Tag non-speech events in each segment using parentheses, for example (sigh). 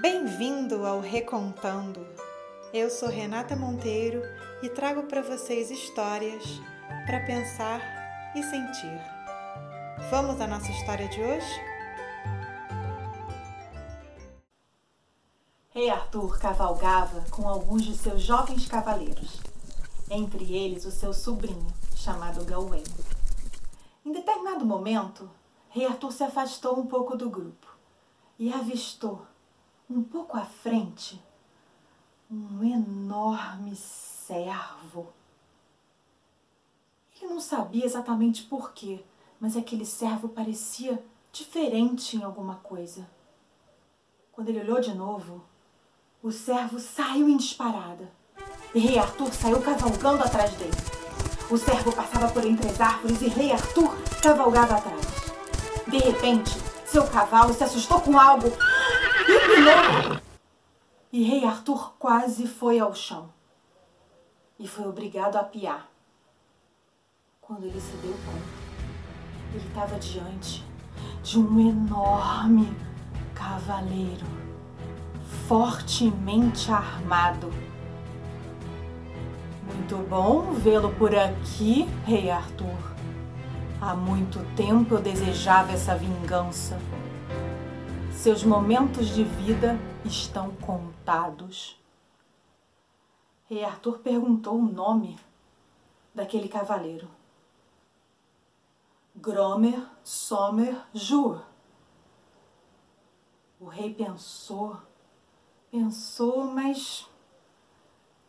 Bem-vindo ao Recontando. Eu sou Renata Monteiro e trago para vocês histórias para pensar e sentir. Vamos à nossa história de hoje? Rei Arthur cavalgava com alguns de seus jovens cavaleiros, entre eles o seu sobrinho, chamado Gawain. Em determinado momento, Rei Arthur se afastou um pouco do grupo e avistou, um pouco à frente, um enorme cervo. Ele não sabia exatamente porquê, mas aquele cervo parecia diferente em alguma coisa. Quando ele olhou de novo, o servo saiu em disparada e Rei Arthur saiu cavalgando atrás dele. O servo passava por entre as árvores e Rei Arthur cavalgava atrás. De repente, seu cavalo se assustou com algo e Rei Arthur quase foi ao chão e foi obrigado a piar. Quando ele se deu conta, ele estava diante de um enorme cavaleiro fortemente armado. Muito bom vê-lo por aqui, Rei Arthur. Há muito tempo eu desejava essa vingança. Seus momentos de vida estão contados. Rei Arthur perguntou o nome daquele cavaleiro. Gromer Sommer Jur. O rei pensou Pensou, mas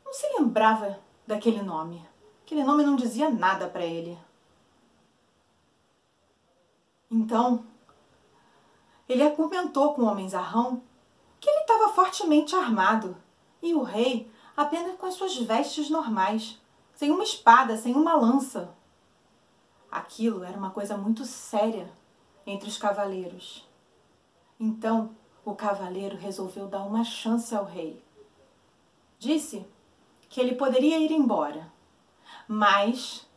não se lembrava daquele nome. Aquele nome não dizia nada para ele. Então, ele argumentou com o homem zarrão que ele estava fortemente armado e o rei apenas com as suas vestes normais, sem uma espada, sem uma lança. Aquilo era uma coisa muito séria entre os cavaleiros. Então, o cavaleiro resolveu dar uma chance ao rei. Disse que ele poderia ir embora, mas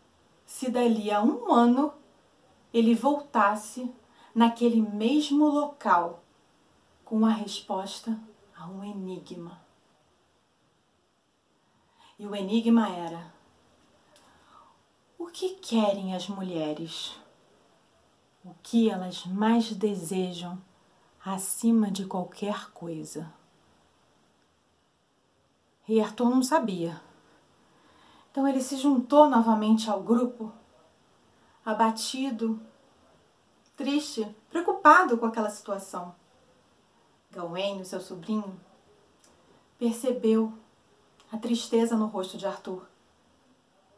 se dali a um ano ele voltasse naquele mesmo local com a resposta a um enigma. E o enigma era: o que querem as mulheres? O que elas mais desejam acima de qualquer coisa. E Arthur não sabia. Então ele se juntou novamente ao grupo, abatido, triste, preocupado com aquela situação. Gawain, seu sobrinho, percebeu a tristeza no rosto de Arthur.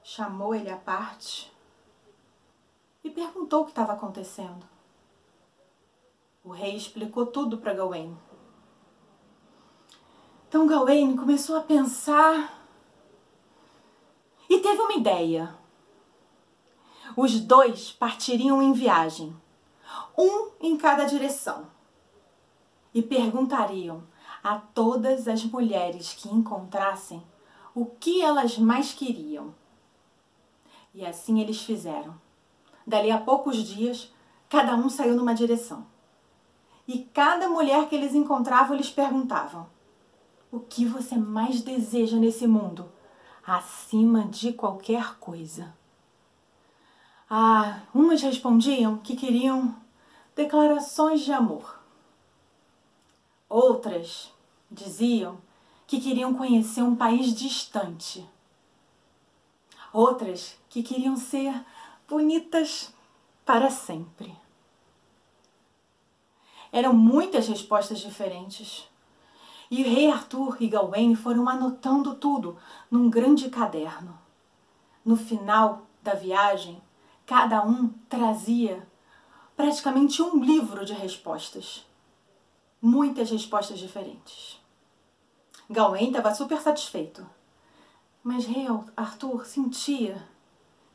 Chamou ele à parte e perguntou o que estava acontecendo. O rei explicou tudo para Gawain. Então Gawain começou a pensar e teve uma ideia. Os dois partiriam em viagem, um em cada direção, e perguntariam a todas as mulheres que encontrassem o que elas mais queriam. E assim eles fizeram. Dali a poucos dias, cada um saiu numa direção. E cada mulher que eles encontravam, eles perguntavam: O que você mais deseja nesse mundo? Acima de qualquer coisa. Ah, umas respondiam que queriam declarações de amor. Outras diziam que queriam conhecer um país distante. Outras que queriam ser bonitas para sempre. Eram muitas respostas diferentes. E o rei Arthur e Gawain foram anotando tudo num grande caderno. No final da viagem, cada um trazia praticamente um livro de respostas. Muitas respostas diferentes. Gawain estava super satisfeito, mas rei Arthur sentia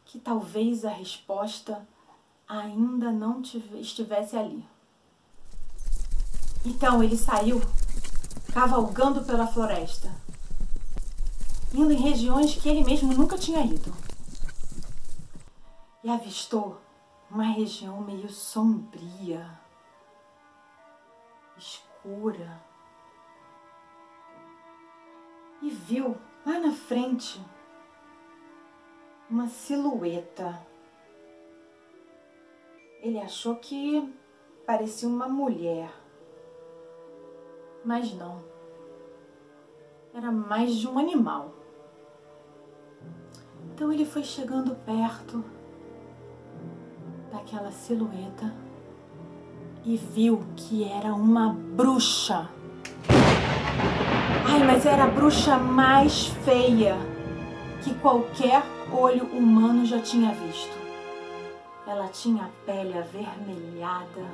que talvez a resposta ainda não estivesse ali. Então ele saiu cavalgando pela floresta, indo em regiões que ele mesmo nunca tinha ido. E avistou uma região meio sombria, escura, e viu lá na frente uma silhueta. Ele achou que parecia uma mulher, mas não. Era mais de um animal. Então ele foi chegando perto daquela silhueta e viu que era uma bruxa. Ai, mas era a bruxa mais feia que qualquer olho humano já tinha visto. Ela tinha a pele avermelhada,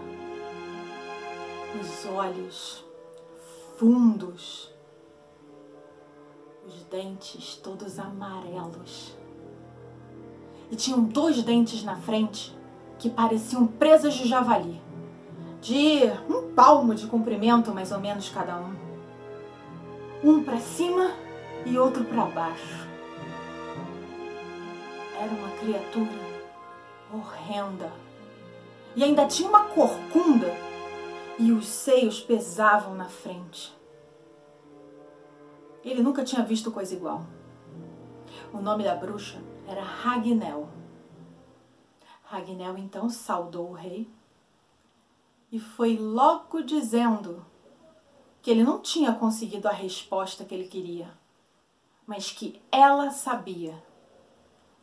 os olhos fundos, os dentes todos amarelos. E tinham dois dentes na frente que pareciam presas de javali, de um palmo de comprimento mais ou menos cada um. Um para cima e outro para baixo. Era uma criatura horrenda. E ainda tinha uma corcunda e os seios pesavam na frente. Ele nunca tinha visto coisa igual. O nome da bruxa era Ragnel. Ragnel então saudou o rei e foi logo dizendo que ele não tinha conseguido a resposta que ele queria, mas que ela sabia.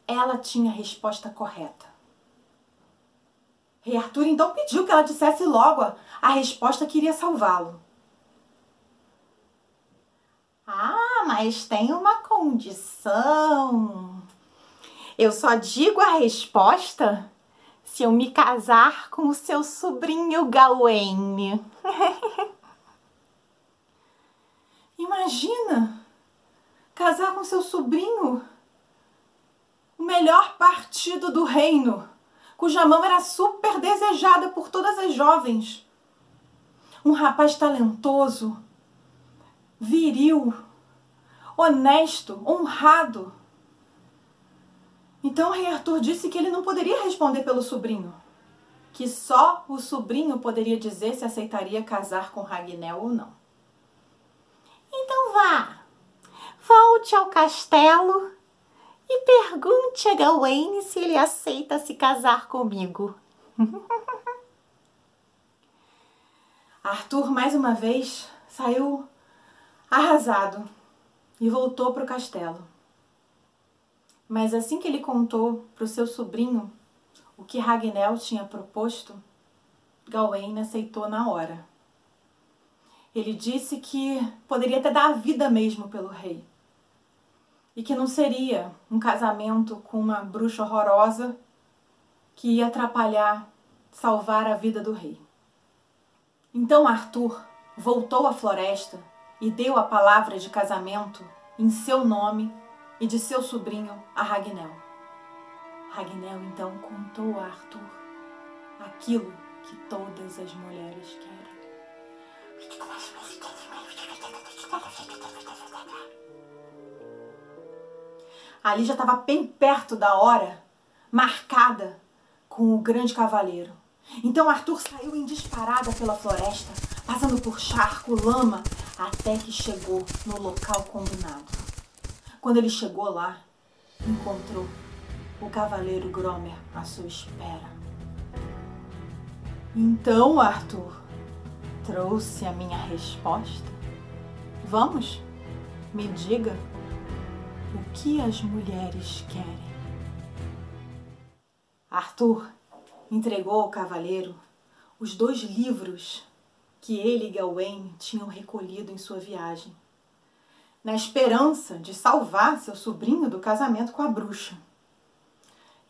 Ela tinha a resposta correta. Rei Arthur então pediu que ela dissesse logo a resposta que iria salvá-lo. Ah, mas tem uma condição. Eu só digo a resposta se eu me casar com o seu sobrinho Gawain. (laughs) Imagina casar com seu sobrinho, o melhor partido do reino, cuja mão era super desejada por todas as jovens. Um rapaz talentoso, viril, honesto, honrado então o rei Arthur disse que ele não poderia responder pelo sobrinho, que só o sobrinho poderia dizer se aceitaria casar com Ragnel ou não. Então vá, volte ao castelo e pergunte a Gawain se ele aceita se casar comigo. (laughs) Arthur, mais uma vez, saiu arrasado e voltou para o castelo. Mas assim que ele contou para o seu sobrinho o que Ragnel tinha proposto, Gawain aceitou na hora. Ele disse que poderia até dar a vida mesmo pelo rei. E que não seria um casamento com uma bruxa horrorosa que ia atrapalhar salvar a vida do rei. Então Arthur voltou à floresta e deu a palavra de casamento em seu nome e de seu sobrinho a Ragnel. Ragnel então contou a Arthur aquilo que todas as mulheres querem. Ali já estava bem perto da hora marcada com o grande cavaleiro. Então Arthur saiu em disparada pela floresta, passando por charco, lama, até que chegou no local combinado. Quando ele chegou lá, encontrou o cavaleiro Gromer à sua espera. Então, Arthur, trouxe a minha resposta. Vamos, me diga o que as mulheres querem. Arthur entregou ao cavaleiro os dois livros que ele e Gawain tinham recolhido em sua viagem na esperança de salvar seu sobrinho do casamento com a bruxa.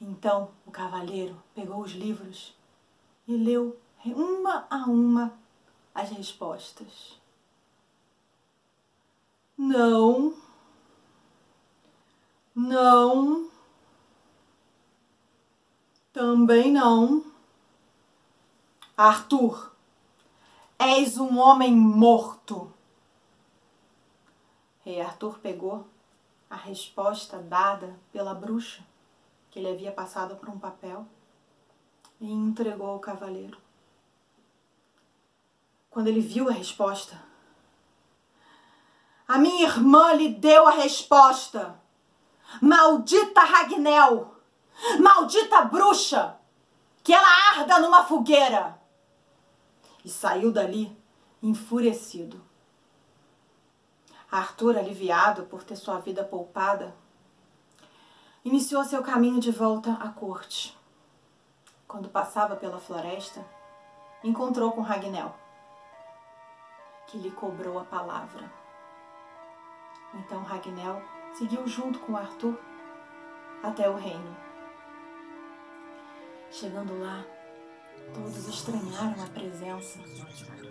Então o cavaleiro pegou os livros e leu uma a uma as respostas. Não, não, também não. Arthur, és um homem morto. Rei Arthur pegou a resposta dada pela bruxa, que ele havia passado por um papel, e entregou ao cavaleiro. Quando ele viu a resposta, A minha irmã lhe deu a resposta. Maldita Ragnel! Maldita bruxa! Que ela arda numa fogueira! E saiu dali enfurecido. Arthur, aliviado por ter sua vida poupada, iniciou seu caminho de volta à corte. Quando passava pela floresta, encontrou com Ragnel, que lhe cobrou a palavra. Então Ragnel seguiu junto com Arthur até o reino. Chegando lá, todos estranharam a presença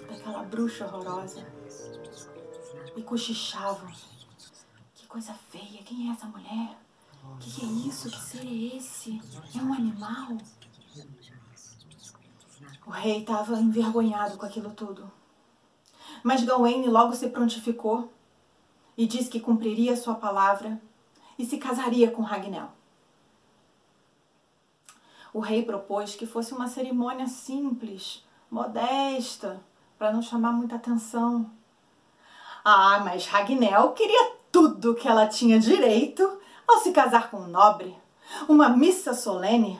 daquela bruxa horrorosa e cochichavam. Que coisa feia, quem é essa mulher? Que que é isso? Que ser é esse? É um animal? O rei estava envergonhado com aquilo tudo. Mas Gawain logo se prontificou e disse que cumpriria sua palavra e se casaria com Ragnel. O rei propôs que fosse uma cerimônia simples, modesta, para não chamar muita atenção. Ah, mas Ragnel queria tudo que ela tinha direito ao se casar com um nobre. Uma missa solene,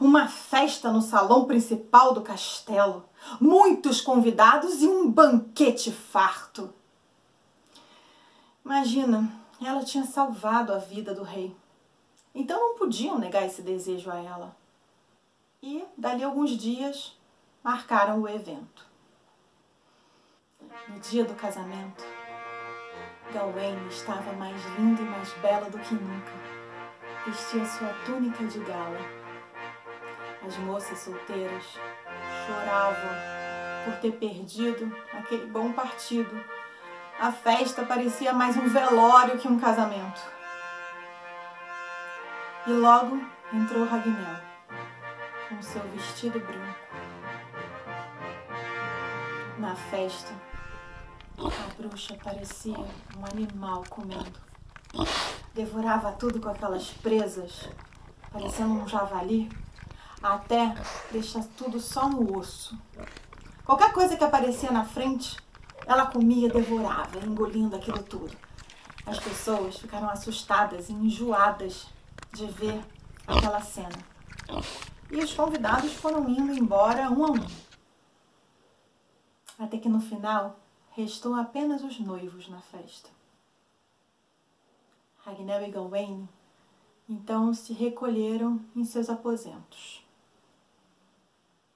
uma festa no salão principal do castelo, muitos convidados e um banquete farto. Imagina, ela tinha salvado a vida do rei. Então não podiam negar esse desejo a ela. E, dali alguns dias, marcaram o evento. No dia do casamento, Gawain estava mais linda e mais bela do que nunca. Vestia sua túnica de gala. As moças solteiras choravam por ter perdido aquele bom partido a festa parecia mais um velório que um casamento. E logo entrou Ragnel, com seu vestido branco. Na festa, a bruxa parecia um animal comendo. Devorava tudo com aquelas presas, parecendo um javali, até deixar tudo só no osso. Qualquer coisa que aparecia na frente, ela comia, devorava, engolindo aquilo tudo. As pessoas ficaram assustadas e enjoadas de ver aquela cena. E os convidados foram indo embora um a um. Até que no final restou apenas os noivos na festa. Ragnel e Gawain então se recolheram em seus aposentos.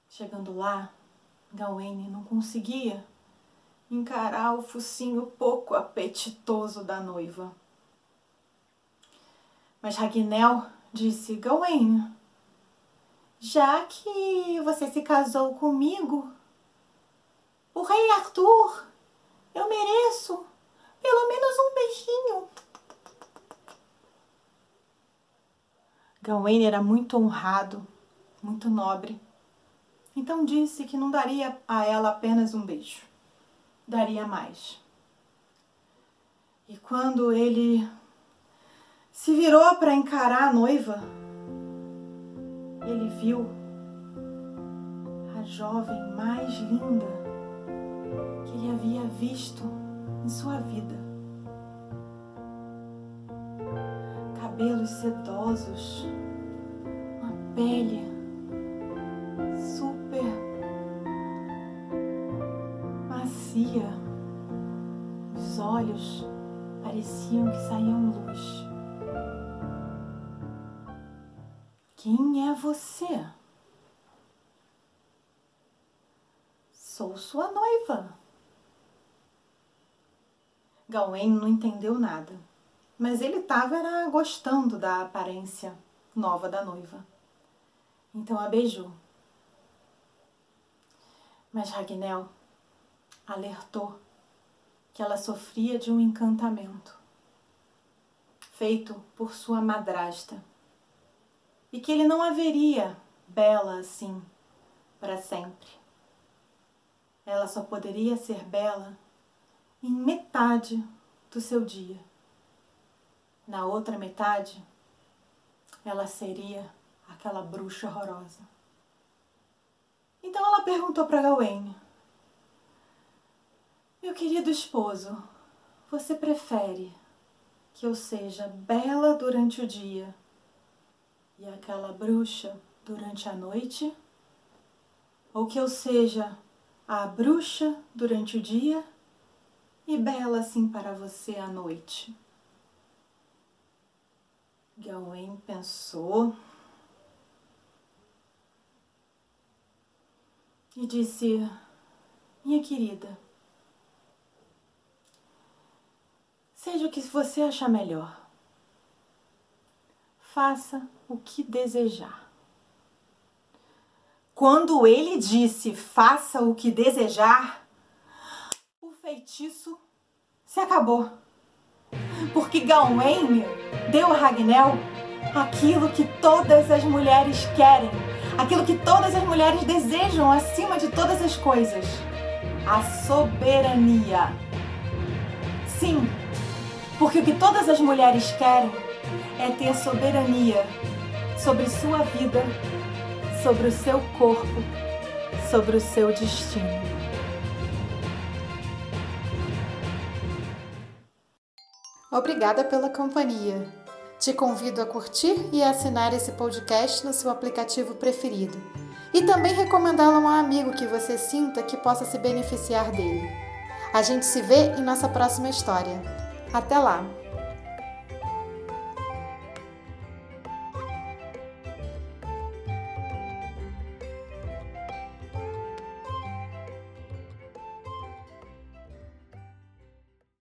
Chegando lá, Gawain não conseguia encarar o focinho pouco apetitoso da noiva. Mas Ragnel disse: Gawain, já que você se casou comigo, o rei Arthur, eu mereço pelo menos um beijinho. Gawain era muito honrado, muito nobre. Então disse que não daria a ela apenas um beijo daria mais. E quando ele se virou para encarar a noiva, ele viu a jovem mais linda ele havia visto em sua vida. Cabelos sedosos, uma pele macia. Os olhos pareciam que saíam luz. Quem é você? Sou sua noiva. Gawain não entendeu nada, mas ele estava gostando da aparência nova da noiva. Então a beijou. Mas Ragnel alertou que ela sofria de um encantamento feito por sua madrasta e que ele não haveria bela assim para sempre. Ela só poderia ser bela em metade do seu dia. Na outra metade, ela seria aquela bruxa horrorosa. Então ela perguntou para Gawain: meu querido esposo, Você prefere que eu seja bela durante o dia e aquela bruxa durante a noite? Ou que eu seja a bruxa durante o dia e bela assim para você à noite? Gawain pensou e disse: Minha querida, seja o que você achar melhor. Faça o que desejar. Quando ele disse faça o que desejar, feitiço se acabou. Porque Gawain deu a Ragnel aquilo que todas as mulheres querem aquilo que todas as mulheres desejam acima de todas as coisas: a soberania. Sim, porque o que todas as mulheres querem é ter soberania sobre sua vida, sobre o seu corpo, sobre o seu destino. Obrigada pela companhia. Te convido a curtir e assinar esse podcast no seu aplicativo preferido e também recomendá-lo a um amigo que você sinta que possa se beneficiar dele. A gente se vê em nossa próxima história. Até lá!